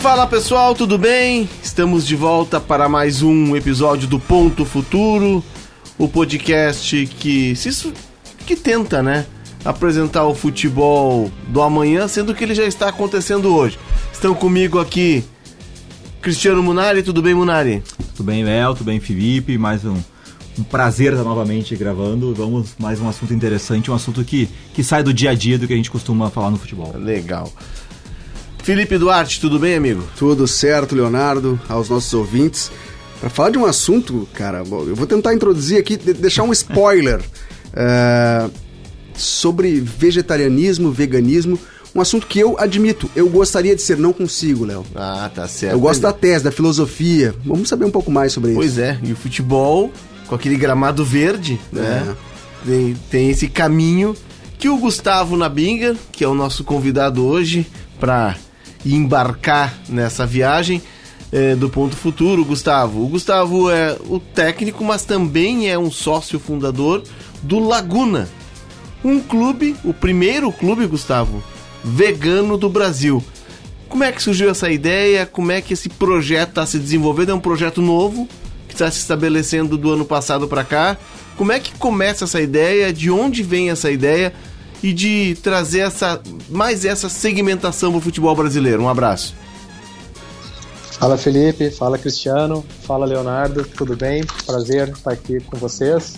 Fala pessoal, tudo bem? Estamos de volta para mais um episódio do Ponto Futuro, o podcast que se, que tenta, né, apresentar o futebol do amanhã, sendo que ele já está acontecendo hoje. Estão comigo aqui Cristiano Munari, tudo bem, Munari? Tudo bem, Léo, tudo bem, Felipe, mais um, um prazer estar novamente gravando. Vamos mais um assunto interessante, um assunto que, que sai do dia a dia do que a gente costuma falar no futebol. Legal. Felipe Duarte, tudo bem, amigo? Tudo certo, Leonardo, aos nossos ouvintes. Para falar de um assunto, cara, eu vou tentar introduzir aqui, deixar um spoiler uh, sobre vegetarianismo, veganismo. Um assunto que eu admito, eu gostaria de ser, não consigo, Léo. Ah, tá certo. Eu gosto da tese, da filosofia. Vamos saber um pouco mais sobre Pois isso. é, e o futebol, com aquele gramado verde, né? Tem, tem esse caminho que o Gustavo Nabinger, que é o nosso convidado hoje, para embarcar nessa viagem é, do Ponto Futuro, Gustavo. O Gustavo é o técnico, mas também é um sócio fundador do Laguna, um clube, o primeiro clube, Gustavo, vegano do Brasil. Como é que surgiu essa ideia? Como é que esse projeto está se desenvolvendo? É um projeto novo que está se estabelecendo do ano passado para cá. Como é que começa essa ideia? De onde vem essa ideia? E de trazer essa mais essa segmentação para o futebol brasileiro. Um abraço. Fala Felipe, fala Cristiano, fala Leonardo, tudo bem? Prazer estar aqui com vocês.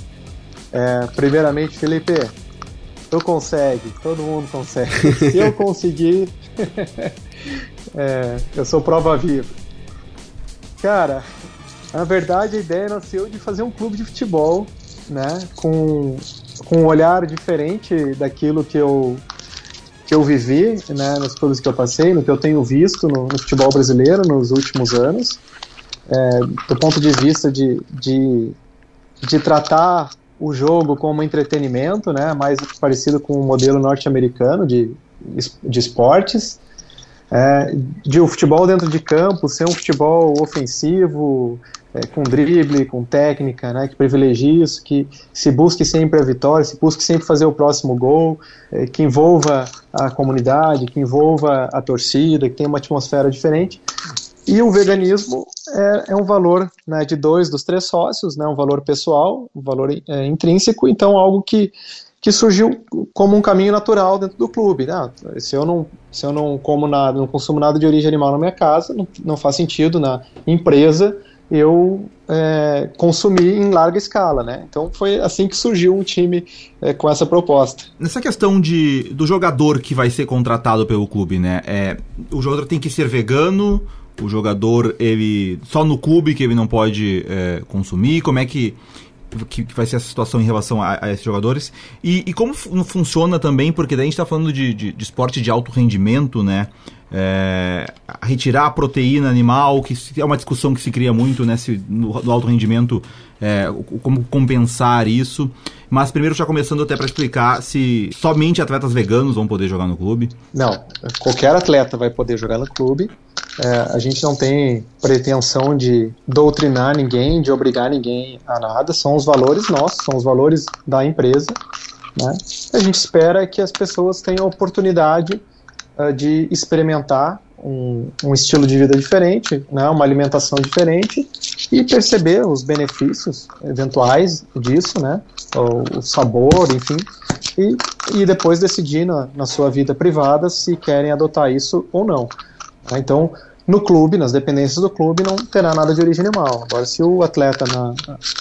É, primeiramente, Felipe, tu consegue, todo mundo consegue. Se eu conseguir, é, eu sou prova viva. Cara, na verdade a ideia nasceu de fazer um clube de futebol, né, com, com um olhar diferente daquilo que eu que eu vivi, né, nos clubes que eu passei, no que eu tenho visto no, no futebol brasileiro nos últimos anos, é, do ponto de vista de, de, de tratar o jogo como entretenimento, né, mais parecido com o modelo norte-americano de, de esportes, é, de o futebol dentro de campo ser um futebol ofensivo, é, com drible, com técnica, né, que privilegie isso, que se busque sempre a vitória, se busque sempre fazer o próximo gol, é, que envolva a comunidade, que envolva a torcida, que tenha uma atmosfera diferente. E o veganismo é, é um valor né, de dois dos três sócios, né, um valor pessoal, um valor é, intrínseco, então algo que, que surgiu como um caminho natural dentro do clube. Né? Se eu não, se eu não como nada, não consumo nada de origem animal na minha casa, não, não faz sentido na empresa eu é, consumir em larga escala, né? Então foi assim que surgiu um time é, com essa proposta. Nessa questão de, do jogador que vai ser contratado pelo clube, né? É, o jogador tem que ser vegano, o jogador ele só no clube que ele não pode é, consumir, como é que que, que, vai ser essa situação em relação a, a esses jogadores e, e como funciona também, porque daí a gente está falando de, de, de, esporte de alto rendimento, né? É, retirar a proteína animal, que é uma discussão que se cria muito né, se, no, no alto rendimento, é, como compensar isso. Mas primeiro já começando até para explicar se somente atletas veganos vão poder jogar no clube. Não, qualquer atleta vai poder jogar no clube. É, a gente não tem pretensão de doutrinar ninguém, de obrigar ninguém a nada. São os valores nossos, são os valores da empresa. Né? A gente espera que as pessoas tenham oportunidade de experimentar um, um, estilo de vida diferente, né? uma alimentação diferente e perceber os benefícios eventuais disso, né? o, o sabor, enfim, e, e depois decidir na, na sua vida privada se querem adotar isso ou não. Então, no clube, nas dependências do clube, não terá nada de origem animal. Agora, se o atleta na,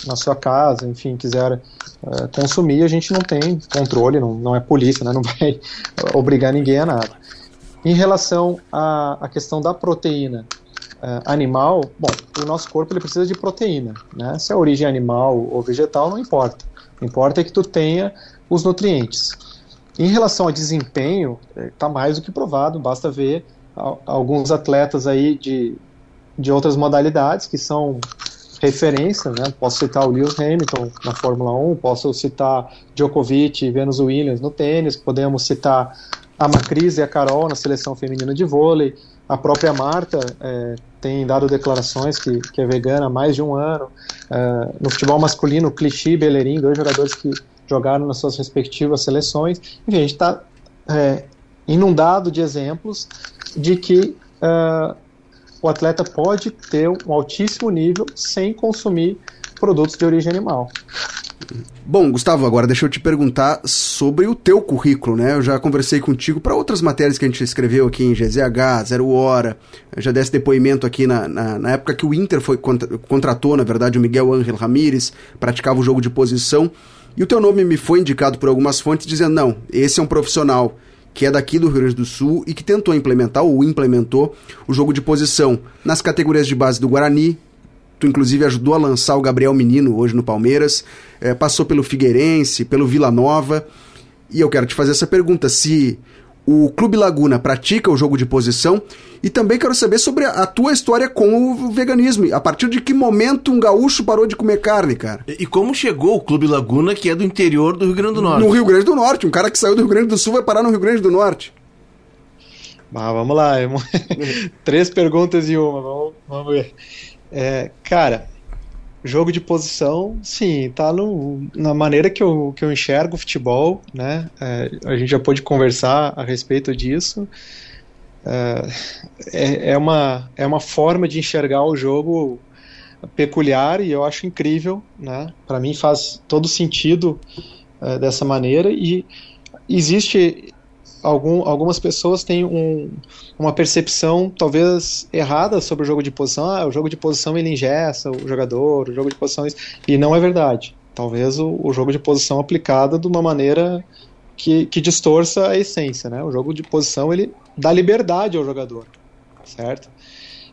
na sua casa, enfim, quiser uh, consumir, a gente não tem controle, não, não é polícia, né, não vai obrigar ninguém a nada. Em relação à, à questão da proteína uh, animal, bom, o nosso corpo ele precisa de proteína, né? Se é origem animal ou vegetal, não importa. O importa é que tu tenha os nutrientes. Em relação ao desempenho, está mais do que provado, basta ver alguns atletas aí de, de outras modalidades que são referência, né? Posso citar o Lewis Hamilton na Fórmula 1, posso citar Djokovic Venus Williams no tênis, podemos citar a Macris e a Carol na seleção feminina de vôlei, a própria Marta é, tem dado declarações que, que é vegana há mais de um ano. É, no futebol masculino, Clichy e Bellerin, dois jogadores que, jogaram nas suas respectivas seleções. Enfim, a gente está é, inundado de exemplos de que uh, o atleta pode ter um altíssimo nível sem consumir produtos de origem animal. Bom, Gustavo, agora deixa eu te perguntar sobre o teu currículo, né? Eu já conversei contigo para outras matérias que a gente escreveu aqui em GZH, Zero Hora, eu já desse depoimento aqui na, na, na, época que o Inter foi contratou, na verdade, o Miguel Ángel Ramírez, praticava o jogo de posição, e o teu nome me foi indicado por algumas fontes dizendo, não, esse é um profissional que é daqui do Rio Grande do Sul e que tentou implementar ou implementou o jogo de posição nas categorias de base do Guarani, Tu, inclusive, ajudou a lançar o Gabriel Menino hoje no Palmeiras. É, passou pelo Figueirense, pelo Vila Nova. E eu quero te fazer essa pergunta: se o Clube Laguna pratica o jogo de posição e também quero saber sobre a, tua história com o veganismo. A partir de que momento um gaúcho parou de comer carne, cara? E, e como chegou o Clube Laguna, que é do interior do Rio Grande do Norte? No Rio Grande do Norte. Um cara que saiu do Rio Grande do Sul vai parar no Rio Grande do Norte. Ah, vamos lá. Três perguntas em uma. Vamos, vamos ver. É, cara, jogo de posição, sim, tá no, na maneira que eu, que eu enxergo o futebol, né? É, a gente já pôde conversar a respeito disso. É, é, é, uma, é uma forma de enxergar o jogo peculiar e eu acho incrível, né? Para mim faz todo sentido é, dessa maneira e existe algum, algumas pessoas têm um, uma percepção talvez errada sobre o jogo de posição. Ah, o jogo de posição ele ingessa o jogador, o jogo de posição. E não é verdade. Talvez o, o jogo de posição aplicado de uma maneira que, que distorça a essência. Né? O jogo de posição ele dá liberdade ao jogador, certo?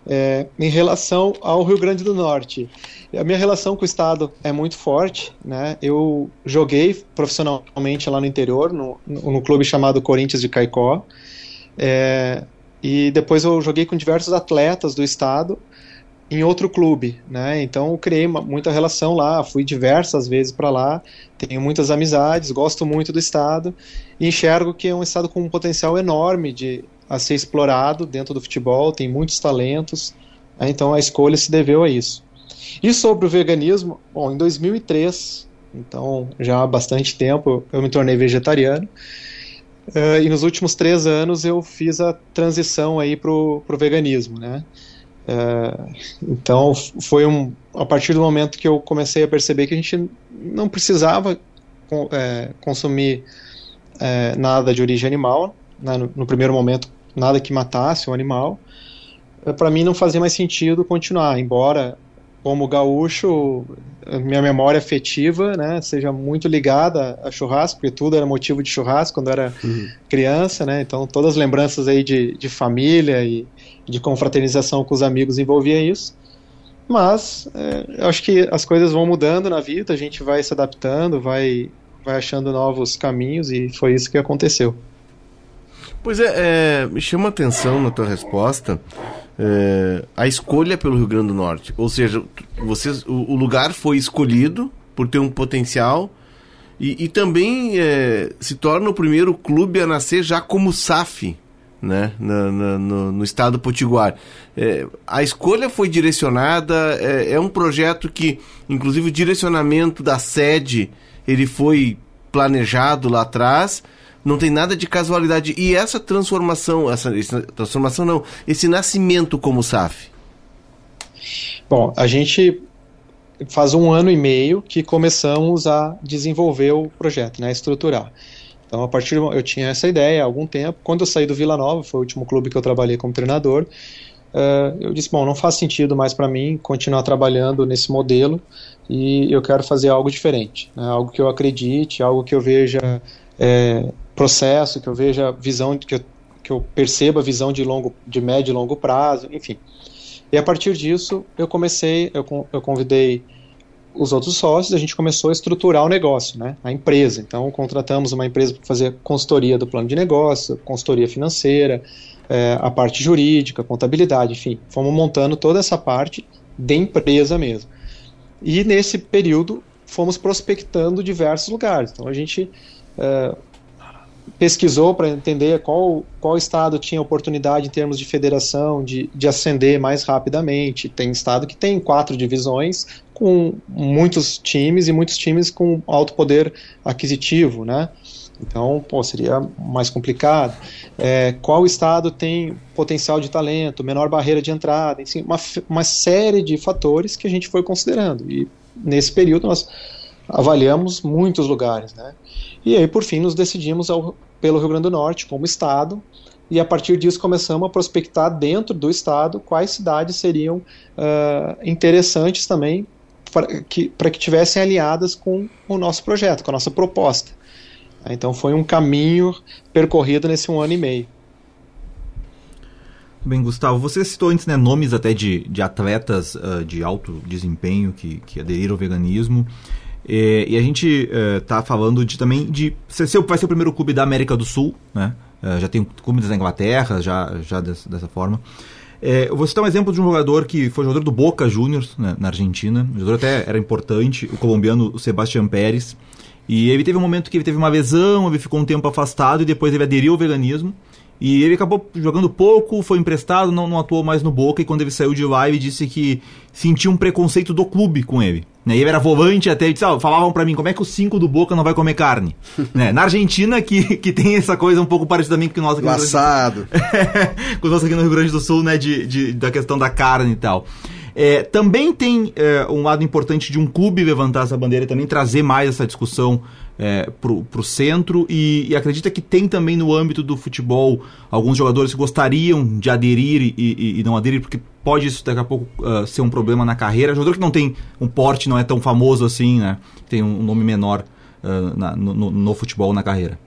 É, em relação ao Rio Grande do Norte, a minha relação com o estado é muito forte, né? Eu joguei profissionalmente lá no interior, no, no clube chamado Corinthians de Caicó, é, e depois eu joguei com diversos atletas do estado em outro clube, né? Então eu criei uma, muita relação lá, fui diversas vezes para lá, tenho muitas amizades, gosto muito do estado e enxergo que é um estado com um potencial enorme de a ser explorado dentro do futebol, tem muitos talentos, né? então a escolha se deveu a isso. E sobre o veganismo, bom, em 2003, então já há bastante tempo, eu me tornei vegetariano. Uh, e nos últimos três anos eu fiz a transição aí pro, pro veganismo, né? Uh, então foi um, a partir do momento que eu comecei a perceber que a gente não precisava com, é, consumir é, nada de origem animal, né? no, no, primeiro momento nada que matasse o animal, para mim não fazia mais sentido continuar, embora como gaúcho, minha memória afetiva, né, seja muito ligada a churrasco, porque tudo era motivo de churrasco quando era uhum. criança, né, então todas as lembranças aí de, de família e de confraternização com os amigos envolvia isso. Mas é, eu acho que as coisas vão mudando na vida, a gente vai se adaptando, vai, vai achando novos caminhos e foi isso que aconteceu. Pois é, é me chama atenção na tua resposta é, a escolha pelo Rio Grande do Norte. Ou seja, vocês, o, o lugar foi escolhido por ter um potencial e, e também é, se torna o primeiro clube a nascer já como SAF, né, no, no, no estado potiguar. É, a escolha foi direcionada, é, é, um projeto que, inclusive, o direcionamento da sede ele foi planejado lá atrás não tem nada de casualidade. E essa transformação, essa, essa transformação não, esse nascimento como SAF? Bom, a gente faz um ano e meio que começamos a desenvolver o projeto, né, estruturar. Então, a partir eu tinha essa ideia há algum tempo. Quando eu saí do Vila Nova, foi o último clube que eu trabalhei como treinador, uh, eu disse: bom, não faz sentido mais para mim continuar trabalhando nesse modelo e eu quero fazer algo diferente, né, algo que eu acredite, algo que eu veja é, processo, que eu veja visão, que eu, que eu perceba a visão de longo, de médio e longo prazo, enfim. E a partir disso, eu comecei, eu, eu convidei os outros sócios, a gente começou a estruturar o negócio, né, a empresa. Então, contratamos uma empresa para fazer consultoria do plano de negócio, consultoria financeira, é, a parte jurídica, contabilidade, enfim. Fomos montando toda essa parte de empresa mesmo. E nesse período, fomos prospectando diversos lugares. Então, a gente é, pesquisou para entender qual, qual estado tinha oportunidade em termos de federação de, de ascender mais rapidamente. Tem estado que tem quatro divisões com muitos times e muitos times com alto poder aquisitivo, né? Então, pô, seria mais complicado. É, qual estado tem potencial de talento, menor barreira de entrada, enfim, uma, uma série de fatores que a gente foi considerando. E nesse período nós avaliamos muitos lugares, né? E aí, por fim, nos decidimos ao, pelo Rio Grande do Norte como estado, e a partir disso começamos a prospectar dentro do estado quais cidades seriam uh, interessantes também para que, para que tivessem aliadas com o nosso projeto, com a nossa proposta. Então foi um caminho percorrido nesse um ano e meio. Bem, Gustavo, você citou antes né, nomes até de, de atletas uh, de alto desempenho que, que aderiram ao veganismo. E, e a gente está uh, falando de, também de. Ser, vai ser o primeiro clube da América do Sul, né? Uh, já tem clubes da Inglaterra, já, já dessa, dessa forma. É, eu vou citar um exemplo de um jogador que foi jogador do Boca Juniors, né, na Argentina. O jogador até era importante, o colombiano o Sebastián Pérez. E ele teve um momento que ele teve uma lesão, ele ficou um tempo afastado e depois ele aderiu ao veganismo. E ele acabou jogando pouco, foi emprestado, não, não atuou mais no Boca. E quando ele saiu de lá, ele disse que sentia um preconceito do clube com ele. Né? E ele era volante até, disse, ah, falavam para mim, como é que o 5 do Boca não vai comer carne? né? Na Argentina, que, que tem essa coisa um pouco parecida também com nós aqui Laçado. no com nós aqui no Rio Grande do Sul, né? De, de, da questão da carne e tal. É, também tem é, um lado importante de um clube levantar essa bandeira e também trazer mais essa discussão é, para o centro e, e, acredita que tem também no âmbito do futebol alguns jogadores que gostariam de aderir e, e, e não aderir porque pode isso daqui a pouco uh, ser um problema na carreira. Jogador que não tem um porte, não é tão famoso assim, né? Tem um nome menor uh, na, no, no, futebol na carreira.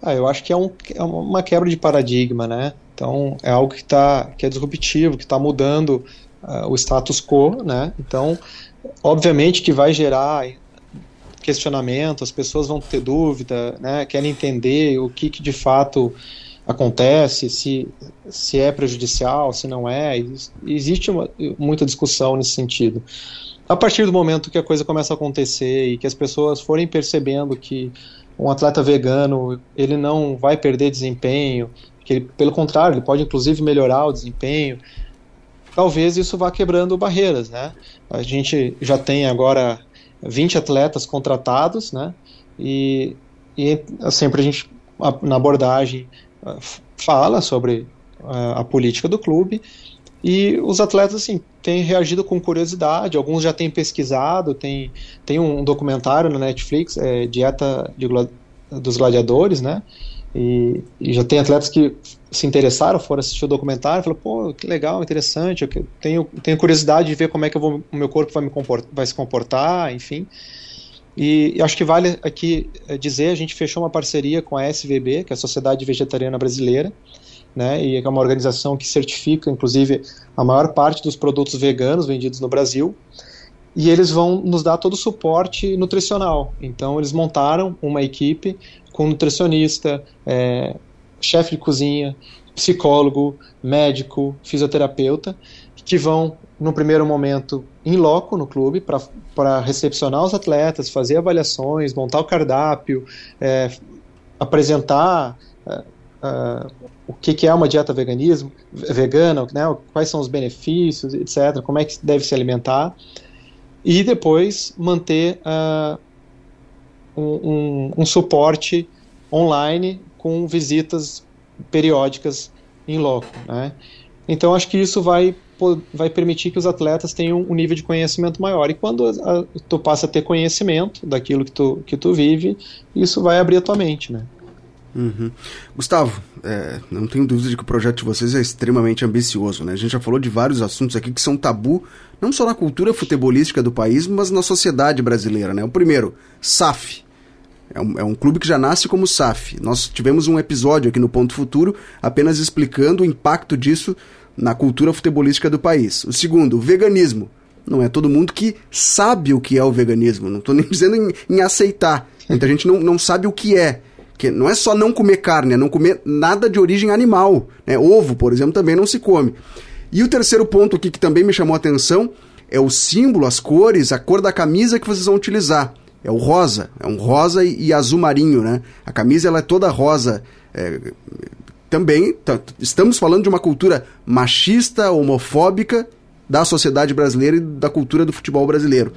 Ah, eu acho que é, um, é uma quebra de paradigma, né? Então é algo que, tá, que é disruptivo, que está mudando uh, o status quo, né? Então, obviamente que vai gerar questionamento, as pessoas vão ter dúvida, né, querem entender o que, que de fato acontece, se, se é prejudicial, se não é. Existe uma, muita discussão nesse sentido. A partir do momento que a coisa começa a acontecer e que as pessoas forem percebendo que um atleta vegano ele não vai perder desempenho, que ele, pelo contrário, ele pode inclusive melhorar o desempenho, talvez isso vá quebrando barreiras, né? A gente já tem agora 20 atletas contratados, né? E, e sempre a gente, na abordagem, ah, fala sobre a, ah, a política do clube e os atletas, assim, têm reagido com curiosidade, alguns já têm pesquisado, tem, tem um documentário na Netflix, é, Dieta de, dos Gladiadores, né? E, e, já tem atletas que se interessaram, foram assistir o documentário, falaram, pô, que legal, interessante, eu tenho, tenho curiosidade de ver como é que vou, o meu corpo vai, me comportar, vai se comportar, enfim. E, e, acho que vale aqui eh, dizer, a gente fechou uma parceria com a SVB, que é a Sociedade Vegetariana Brasileira, né, e é uma organização que certifica, inclusive, a maior parte dos produtos veganos vendidos no Brasil, e eles vão nos dar todo o suporte nutricional. Então, eles montaram uma equipe com nutricionista, é, chefe de cozinha, psicólogo, médico, fisioterapeuta, que vão, no primeiro momento, em loco no clube para recepcionar os atletas, fazer avaliações, montar o cardápio, é, apresentar é, é, o que, que, é uma dieta veganismo, vegana, né, quais são os benefícios, etc., como é que deve se alimentar, e depois manter uh, um, um, um suporte online com visitas periódicas em loco. Né? Então acho que isso vai, vai permitir que os atletas tenham um nível de conhecimento maior. E quando a, tu passa a ter conhecimento daquilo que tu, que tu vive, isso vai abrir a tua mente. Né? Uhum. Gustavo, é, não tenho dúvida de que o projeto de vocês é extremamente ambicioso. Né? A gente já falou de vários assuntos aqui que são tabu, não só na cultura futebolística do país, mas na sociedade brasileira. Né? O primeiro, SAF. É um, é um clube que já nasce como SAF. Nós tivemos um episódio aqui no Ponto Futuro apenas explicando o impacto disso na cultura futebolística do país. O segundo, o veganismo. Não é todo mundo que sabe o que é o veganismo. Não estou nem dizendo em, em aceitar. Muita gente não, não sabe o que é que não é só não comer carne, é não comer nada de origem animal. Né? Ovo, por exemplo, também não se come. E o terceiro ponto aqui que também me chamou a atenção é o símbolo, as cores, a cor da camisa que vocês vão utilizar. É o rosa, é um rosa e, e azul marinho, né? A camisa ela é toda rosa. É, também estamos falando de uma cultura machista, homofóbica da sociedade brasileira e da cultura do futebol brasileiro.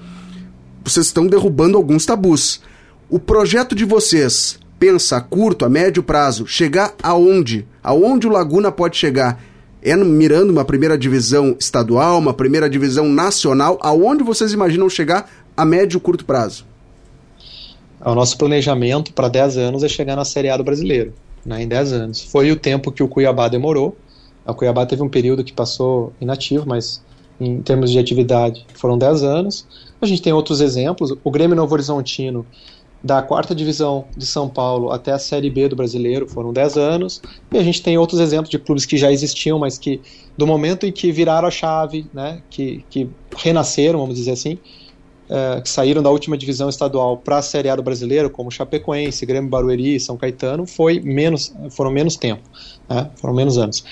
Vocês estão derrubando alguns tabus. O projeto de vocês pensa a curto, a médio prazo, chegar aonde? Aonde o Laguna pode chegar? É mirando uma primeira divisão estadual, uma primeira divisão nacional? Aonde vocês imaginam chegar a médio e curto prazo? O nosso planejamento para 10 anos é chegar na Série A do brasileiro, né, em 10 anos. Foi o tempo que o Cuiabá demorou. O Cuiabá teve um período que passou inativo, mas em termos de atividade foram 10 anos. A gente tem outros exemplos. O Grêmio Novo Horizontino, da quarta divisão de São Paulo até a Série B do brasileiro, foram 10 anos. E a gente tem outros exemplos de clubes que já existiam, mas que, do momento em que viraram a chave, né, que, que renasceram, vamos dizer assim, é, que saíram da última divisão estadual para a Série A do Brasileiro, como Chapecoense, Grêmio Barueri, São Caetano, foi menos, foram menos tempo, né? foram menos anos.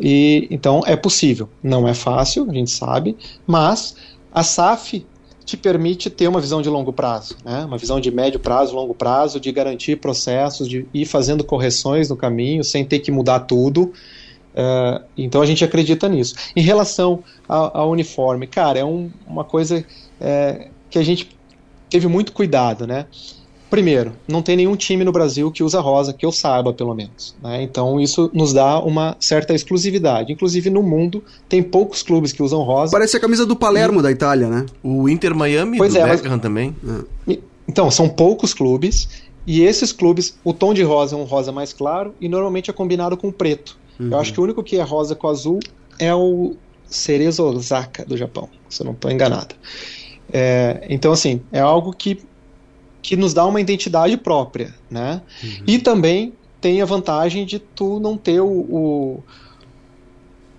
E então é possível, não é fácil, a gente sabe, mas a SAF te permite ter uma visão de longo prazo, né? uma visão de médio prazo, longo prazo, de garantir processos, de ir fazendo correções no caminho, sem ter que mudar tudo. Uh, então a gente acredita nisso. Em relação ao, uniforme, cara, é um, uma coisa é, que a gente teve muito cuidado, né? Primeiro, não tem nenhum time no Brasil que usa rosa, que eu saiba, pelo menos. Né? Então, isso nos dá uma certa exclusividade. Inclusive, no mundo, tem poucos clubes que usam rosa. Parece a camisa do Palermo e... da Itália, né? O Inter Miami, pois do é, Beckham mas... também. É. Então, são poucos clubes. E esses clubes, o tom de rosa é um rosa mais claro e normalmente é combinado com preto. Uhum. Eu acho que o único que é rosa com azul é o Cerezo Osaka, do Japão, se eu não estou enganado. É, então, assim, é algo que, que nos dá uma identidade própria, né? Uhum. E também tem a vantagem de tu não ter o, o,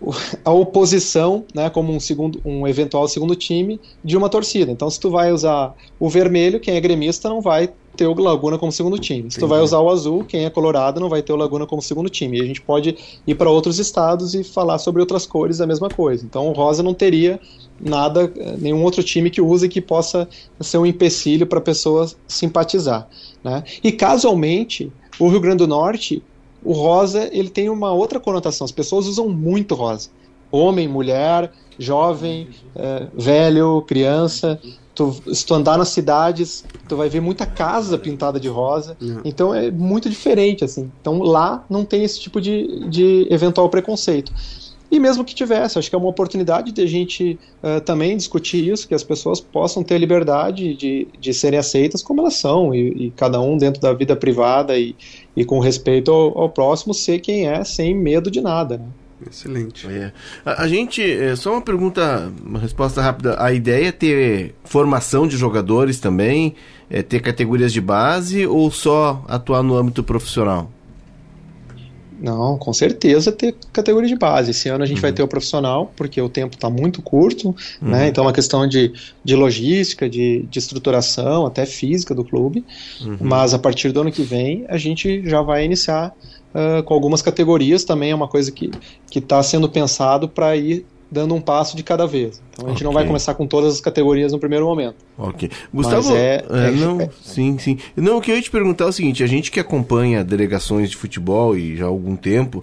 o, a oposição, né, como um, segundo, um eventual segundo time de uma torcida. Então, se tu vai usar o vermelho, quem é gremista não vai ter o Laguna como segundo time. Se tu vai usar o azul, quem é colorado não vai ter o Laguna como segundo time. E a gente pode ir para outros estados e falar sobre outras cores a mesma coisa. Então, o rosa não teria nada, nenhum outro time que use que possa ser um empecilho para a pessoa simpatizar. Né? E casualmente, o Rio Grande do Norte, o rosa ele tem uma outra conotação. As pessoas usam muito rosa. Homem, mulher, jovem, é, velho, criança. Tu, se tu andar nas cidades, tu vai ver muita casa pintada de rosa. Uhum. Então é muito diferente, assim. Então lá não tem esse tipo de, de eventual preconceito. E mesmo que tivesse, acho que é uma oportunidade de a gente uh, também discutir isso, que as pessoas possam ter liberdade de, de serem aceitas como elas são, e, e cada um dentro da vida privada e, e com respeito ao, ao, próximo ser quem é, sem medo de nada. Né? Excelente. É. A, a, gente, é, só uma pergunta, uma resposta rápida. A ideia é ter formação de jogadores também, é ter categorias de base ou só atuar no âmbito profissional? Não, com certeza ter categoria de base. Esse ano a gente uhum. vai ter o profissional, porque o tempo está muito curto, né? uhum. né? Então é uma questão de, de logística, de, de estruturação, até física do clube. Uhum. Mas a partir do ano que vem a gente já vai iniciar uh, com algumas categorias. Também é uma coisa que está sendo pensado para ir dando um passo de cada vez. Então a gente okay. não vai começar com todas as categorias no primeiro momento. Ok. Gustavo, é, é, é, não, é, sim, sim. Não, o que eu ia te perguntar é o seguinte, a gente que acompanha delegações de futebol e já há algum tempo,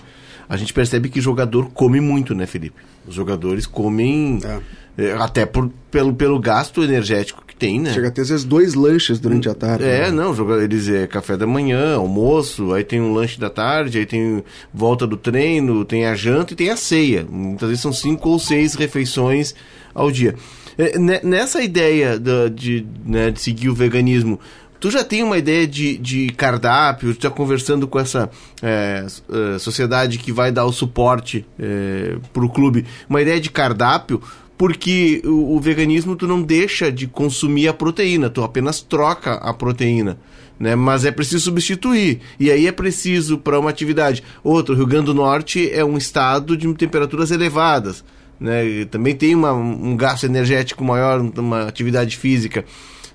a gente percebe que jogador come muito, né, Felipe? Os jogadores comem é. É até por, pelo, pelo gasto energético tem, né? Chega a ter às vezes dois lanches durante a tarde. É, né? não, eles é café da manhã, almoço, aí tem um lanche da tarde, aí tem volta do treino, tem a janta e tem a ceia. Muitas vezes são cinco ou seis refeições ao dia. É, nessa ideia de, de, né, de seguir o veganismo, Tu já tem uma ideia de, de cardápio? Tu está conversando com essa é, é, sociedade que vai dar o suporte é, para o clube? Uma ideia de cardápio porque o, o, veganismo tu não deixa de consumir a proteína, tu apenas troca a proteína. Né? Mas é preciso substituir. E aí é preciso para uma atividade. Outro, Rio Grande do Norte é um estado de temperaturas elevadas. Né? Também tem uma, um gasto energético maior, uma atividade física.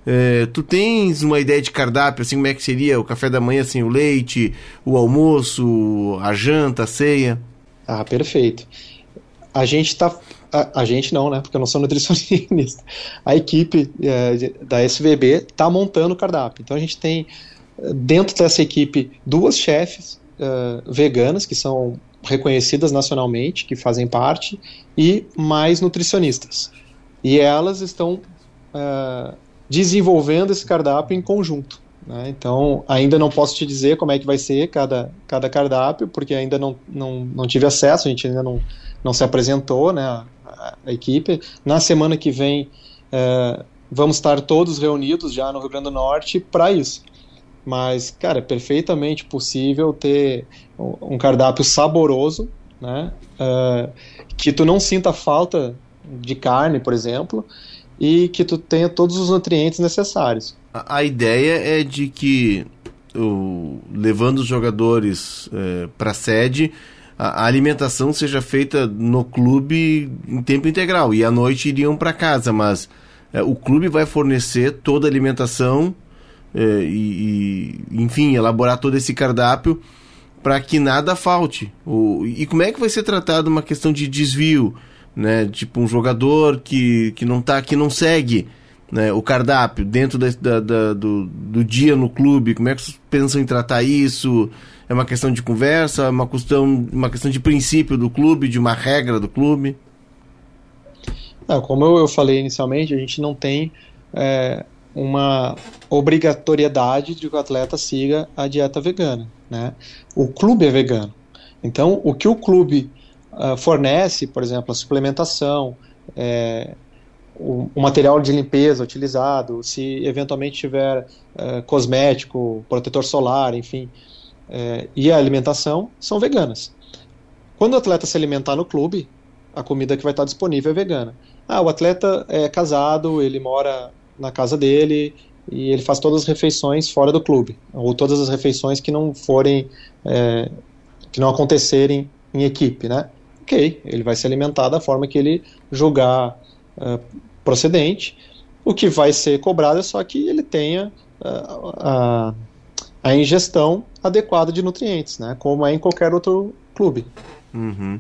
É, tu tens uma ideia de cardápio, assim, como é que seria o café da manhã, assim, o leite, o almoço, a janta, a ceia? Ah, perfeito. A gente está a, gente não, né? Porque eu não sou nutricionista. A equipe é, da SVB está montando o cardápio. Então a gente tem dentro dessa equipe duas chefes uh, veganas que são reconhecidas nacionalmente, que fazem parte, e mais nutricionistas. E elas estão uh, desenvolvendo esse cardápio em conjunto. Né? Então, ainda não posso te dizer como é que vai ser cada, cada cardápio, porque ainda não, não, não tive acesso, a gente ainda não, não se apresentou, né, a, equipe. Na semana que vem, uh, vamos estar todos reunidos já no Rio Grande do Norte para isso. Mas, cara, é perfeitamente possível ter um cardápio saboroso, né? Uh, que tu não sinta falta de carne, por exemplo, e que tu tenha todos os nutrientes necessários. A, a ideia é de que, o, levando os jogadores é, para a sede, a, alimentação seja feita no clube em tempo integral e à noite iriam para casa, mas é, o clube vai fornecer toda a alimentação é, e, e, enfim, elaborar todo esse cardápio para que nada falte. O, e como é que vai ser tratado uma questão de desvio, né? Tipo um jogador que, que não tá, que não segue né, o cardápio dentro da, da, da, do, do dia no clube. Como é que vocês pensam em tratar isso? É uma questão de conversa, uma questão, uma questão de princípio do clube, de uma regra do clube? Não, como eu, eu falei inicialmente, a gente não tem é, uma obrigatoriedade de que o atleta siga a dieta vegana. Né? O clube é vegano. Então, o que o clube uh, fornece, por exemplo, a suplementação, é, o, o, material de limpeza utilizado, se eventualmente tiver uh, cosmético, protetor solar, enfim, é, e a alimentação, são veganas. Quando o atleta se alimentar no clube, a comida que vai estar disponível é vegana. Ah, o atleta é casado, ele mora na casa dele e ele faz todas as refeições fora do clube, ou todas as refeições que não forem, é, que não acontecerem em equipe, né? Ok, ele vai se alimentar da forma que ele julgar é, procedente. O que vai ser cobrado é só que ele tenha é, a, a ingestão adequada de nutrientes, né? Como é em qualquer outro clube. Uhum.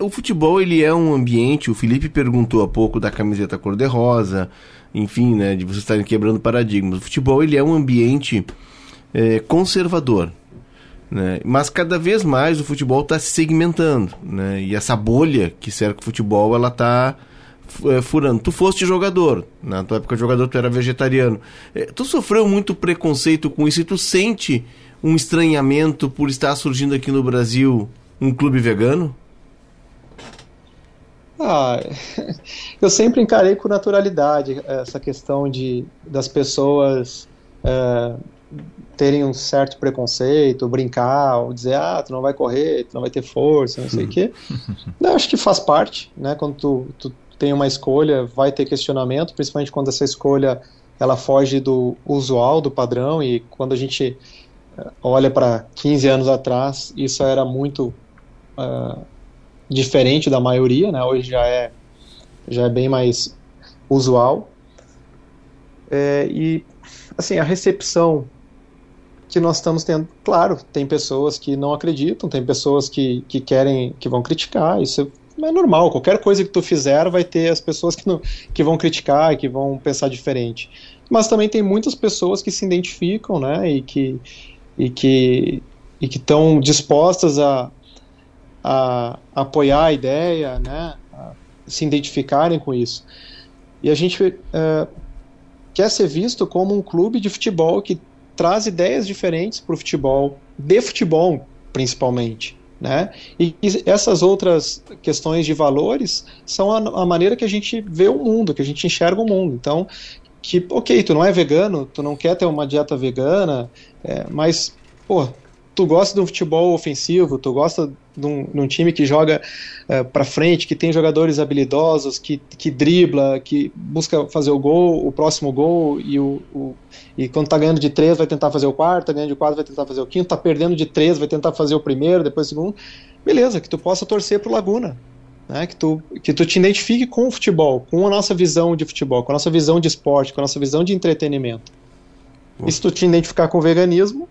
o futebol ele é um ambiente. O Felipe perguntou há pouco da camiseta cor-de-rosa enfim, né, de vocês estarem quebrando paradigmas. O futebol ele é um ambiente é, conservador, né? Mas cada vez mais o futebol está se segmentando, né? E essa bolha que cerca o futebol, ela está furando. Tu foste jogador, na tua época de jogador tu era vegetariano. É, tu sofreu muito preconceito com isso e tu sente um estranhamento por estar surgindo aqui no Brasil um clube vegano? Ah, eu sempre encarei com naturalidade essa questão de das pessoas é, terem um certo preconceito, brincar, ou dizer, ah, tu não vai correr, tu não vai ter força, não sei o quê. Eu acho que faz parte, né? Quando tu, tu tem uma escolha, vai ter questionamento, principalmente quando essa escolha ela foge do usual, do padrão, e quando a gente é, olha para 15 anos atrás, isso era muito uh, diferente da maioria, né? Hoje já é já é bem mais usual. É, e assim a recepção que nós estamos tendo, claro, tem pessoas que não acreditam, tem pessoas que, que querem, que vão criticar, isso é normal, qualquer coisa que tu fizer vai ter as pessoas que, não, que vão criticar que vão pensar diferente. Mas também tem muitas pessoas que se identificam, né, e que e que e que estão dispostas a, a, apoiar a ideia, né, a se identificarem com isso. E a gente uh, quer ser visto como um clube de futebol que traz ideias diferentes para o futebol, de futebol principalmente. Né? E, essas outras questões de valores são a, a, maneira que a gente vê o mundo, que a gente enxerga o mundo. Então, que, ok, tu não é vegano, tu não quer ter uma dieta vegana, é, mas, pô, tu gosta de um futebol ofensivo, tu gosta de um, de um time que joga uh, eh, para frente, que tem jogadores habilidosos, que, que dribla, que busca fazer o gol, o próximo gol, e, o, o e quando tá ganhando de três vai tentar fazer o quarto, tá ganhando de quatro vai tentar fazer o quinto, tá perdendo de três vai tentar fazer o primeiro, depois o segundo. Beleza, que tu possa torcer pro Laguna. Né, que, tu, que tu te identifique com o futebol, com a nossa visão de futebol, com a nossa visão de esporte, com a nossa visão de entretenimento. E se tu te identificar com o veganismo,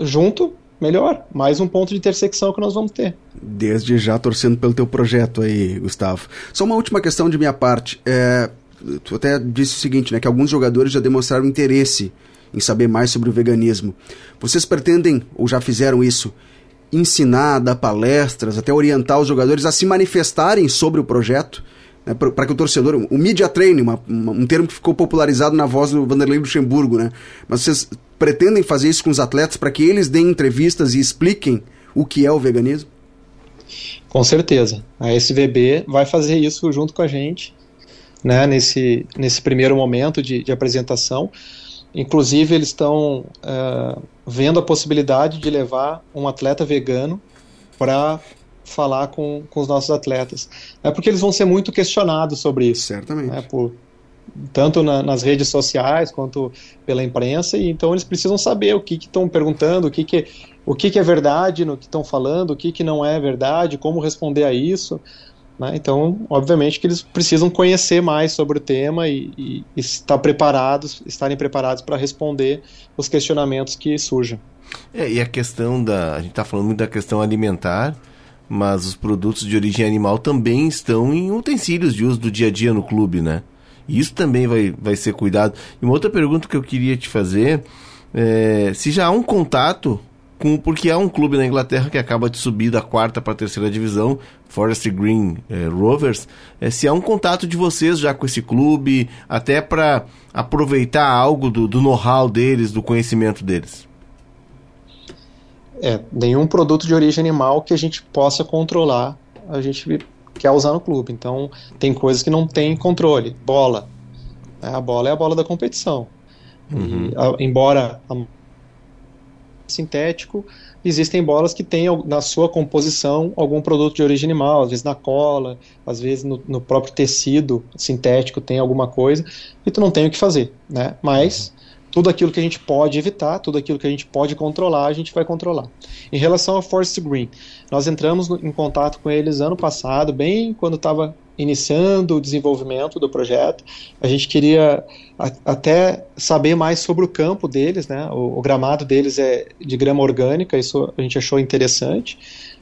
junto, melhor. Mais um ponto de intersecção que nós vamos ter. Desde já torcendo pelo teu projeto aí, Gustavo. Só uma última questão de minha parte. É, tu até disse o seguinte, né, que alguns jogadores já demonstraram interesse em saber mais sobre o veganismo. Vocês pretendem, ou já fizeram isso, ensinar, dar palestras, até orientar os jogadores a se manifestarem sobre o projeto? Né, para que o torcedor, o media training, uma, uma, um termo que ficou popularizado na voz do Vanderlei Luxemburgo, né? Mas vocês pretendem fazer isso com os atletas para que eles deem entrevistas e expliquem o que é o veganismo? Com certeza. A SVB vai fazer isso junto com a gente, né, nesse, nesse primeiro momento de, de apresentação. Inclusive, eles estão uh, vendo a possibilidade de levar um atleta vegano para falar com, com os nossos atletas. É porque eles vão ser muito questionados sobre isso. Certamente. Né, por, tanto na, nas redes sociais quanto pela imprensa, e então eles precisam saber o que estão perguntando, o que, que, o que, que é verdade no que estão falando, o que, que não é verdade, como responder a isso. Né? Então, obviamente que eles precisam conhecer mais sobre o tema e, e, e estar preparados, estarem preparados para responder os questionamentos que surjam. É, e a questão da. A gente está falando muito da questão alimentar, mas os produtos de origem animal também estão em utensílios de uso do dia a dia no clube, né? Isso também vai, vai ser cuidado. E uma outra pergunta que eu queria te fazer é se já há um contato com porque há um clube na Inglaterra que acaba de subir da quarta para a terceira divisão, Forest Green é, Rovers, é, se há um contato de vocês já com esse clube, até para aproveitar algo do, do know-how deles, do conhecimento deles. É, nenhum produto de origem animal que a gente possa controlar, a gente quer usar no clube. Então, tem coisas que não tem controle. Bola. Né? A bola é a bola da competição. Uhum. E, a, embora a, sintético, existem bolas que têm na sua composição algum produto de origem animal, às vezes na cola, às vezes no, no próprio tecido sintético tem alguma coisa, e tu não tem o que fazer, né? Mas tudo aquilo que a gente pode evitar, tudo aquilo que a gente pode controlar, a gente vai controlar. Em relação ao Forest Green, nós entramos no, em contato com eles ano passado, bem quando estava iniciando o desenvolvimento do projeto. A gente queria a, até saber mais sobre o campo deles, né? O, o, gramado deles é de grama orgânica, isso a gente achou interessante,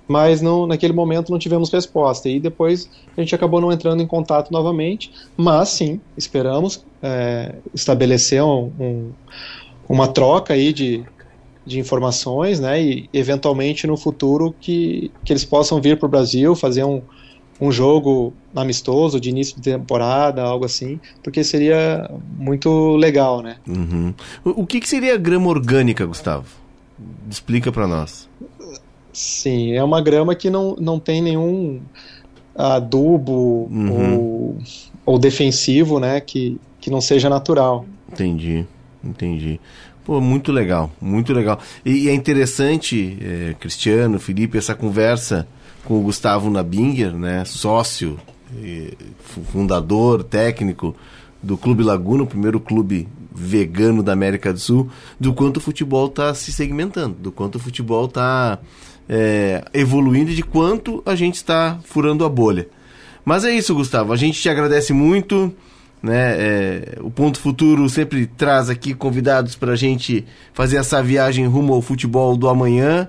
mas não, naquele momento não tivemos resposta. E depois a gente acabou não entrando em contato novamente, mas sim, esperamos é, estabelecer um, um, uma troca aí de, de informações, né? E eventualmente no futuro que, que eles possam vir para o Brasil fazer um, um jogo amistoso de início de temporada, algo assim, porque seria muito legal, né? Uhum. O, o que, que seria grama orgânica, Gustavo? Explica para nós. Sim, é uma grama que não, não tem nenhum adubo uhum. ou, ou defensivo, né, que, que não seja natural. Entendi, entendi. Pô, muito legal, muito legal. E, e é interessante, é, Cristiano, Felipe, essa conversa com o Gustavo Nabinger, né, sócio, fundador, técnico do Clube Laguna, o primeiro clube vegano da América do Sul, do quanto o futebol está se segmentando, do quanto o futebol está é, evoluindo e de quanto a gente está furando a bolha. Mas é isso, Gustavo. A gente te agradece muito. Né? É, o Ponto Futuro sempre traz aqui convidados para a gente fazer essa viagem rumo ao futebol do amanhã.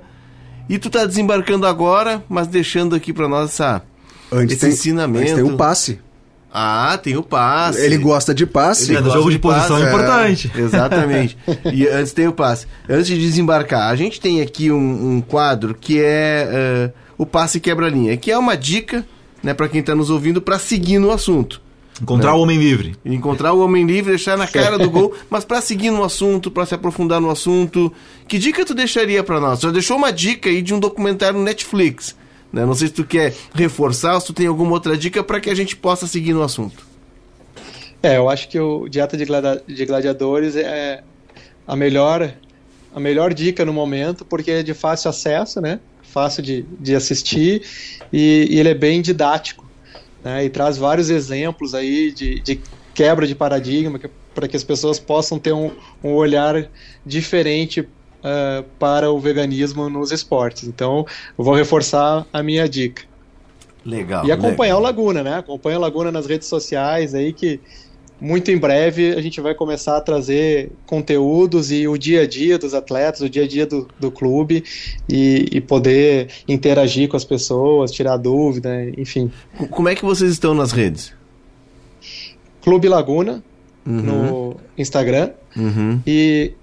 E tu tá desembarcando agora, mas deixando aqui para nós essa, antes esse tem, ensinamento. Antes tem o passe. Ah, tem o passe. Ele gosta de passe. Ele jogo de, de posição passe, é importante. É, exatamente. e antes tem o passe. Antes de desembarcar, a gente tem aqui um, um quadro que é uh, o passe quebra-linha, que é uma dica né, para quem está nos ouvindo para seguir no assunto. Encontrar né? o homem livre. Encontrar o homem livre, deixar na cara do gol, mas para seguir no assunto, para se aprofundar no assunto, que dica tu deixaria para nós? Já deixou uma dica aí de um documentário no Netflix né? Não sei se tu quer reforçar se tu tem alguma outra dica para que a gente possa seguir no assunto. É, eu acho que o Dieta de, gladi de Gladiadores é a melhor, a melhor dica no momento, porque é de fácil acesso, né? Fácil de, de assistir e, e ele é bem didático. Né? E traz vários exemplos aí de, de quebra de paradigma para que as pessoas possam ter um, um olhar diferente uh, para o veganismo nos esportes. Então, eu vou reforçar a minha dica. Legal. E acompanhar legal. o Laguna, né? Acompanha o Laguna nas redes sociais aí que muito em breve a gente vai começar a trazer conteúdos e o dia a dia dos atletas, o dia a dia do, do clube e, e poder interagir com as pessoas, tirar dúvida, enfim. Como é que vocês estão nas redes? Clube Laguna uhum. no Instagram uhum. e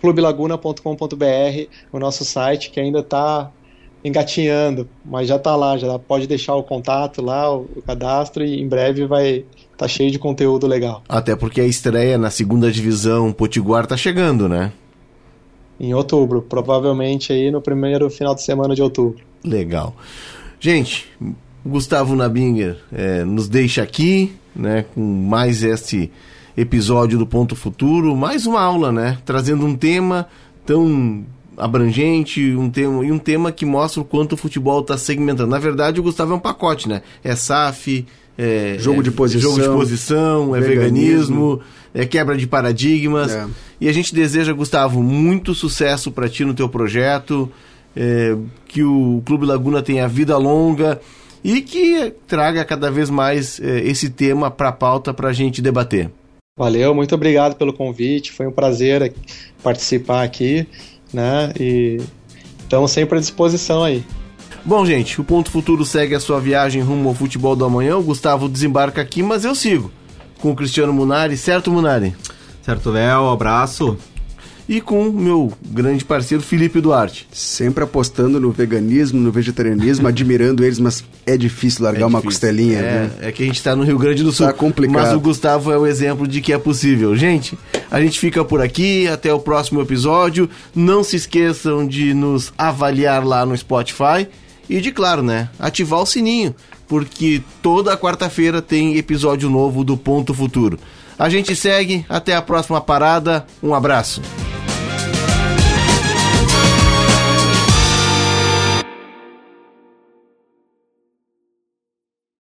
clubelaguna.com.br, o nosso site que ainda está engatinhando, mas já está lá, já pode deixar o contato lá, o, o cadastro e em breve vai tá cheio de conteúdo legal. Até porque a estreia na segunda divisão Potiguar tá chegando, né? Em outubro, provavelmente aí no primeiro final de semana de outubro. Legal. Gente, Gustavo Nabinger é, nos deixa aqui, né, com mais este episódio do Ponto Futuro, mais uma aula, né, trazendo um tema tão abrangente, um tema e um tema que mostra o quanto o futebol está segmentando. Na verdade, o Gustavo é um pacote, né? É SAF, é, jogo de posição, jogo de posição, é veganismo, é quebra de paradigmas. É. E a gente deseja, Gustavo, muito sucesso para ti no teu projeto, é, que o Clube Laguna tenha vida longa e que traga cada vez mais é, esse tema para a pauta para a gente debater. Valeu, muito obrigado pelo convite, foi um prazer participar aqui, né? E estamos sempre à disposição aí. Bom, gente, o Ponto Futuro segue a sua viagem rumo ao futebol do amanhã. O Gustavo desembarca aqui, mas eu sigo com o Cristiano Munari, certo, Munari? Certo, Léo, abraço. E com o meu grande parceiro Felipe Duarte. Sempre apostando no veganismo, no vegetarianismo, admirando eles, mas é difícil largar é difícil. uma costelinha. É, né? é que a gente está no Rio Grande do Sul. Tá complicado. Mas o Gustavo é o exemplo de que é possível. Gente, a gente fica por aqui, até o próximo episódio. Não se esqueçam de nos avaliar lá no Spotify e de claro, né, ativar o sininho, porque toda quarta-feira tem episódio novo do Ponto Futuro. A gente segue, até a próxima parada, um abraço.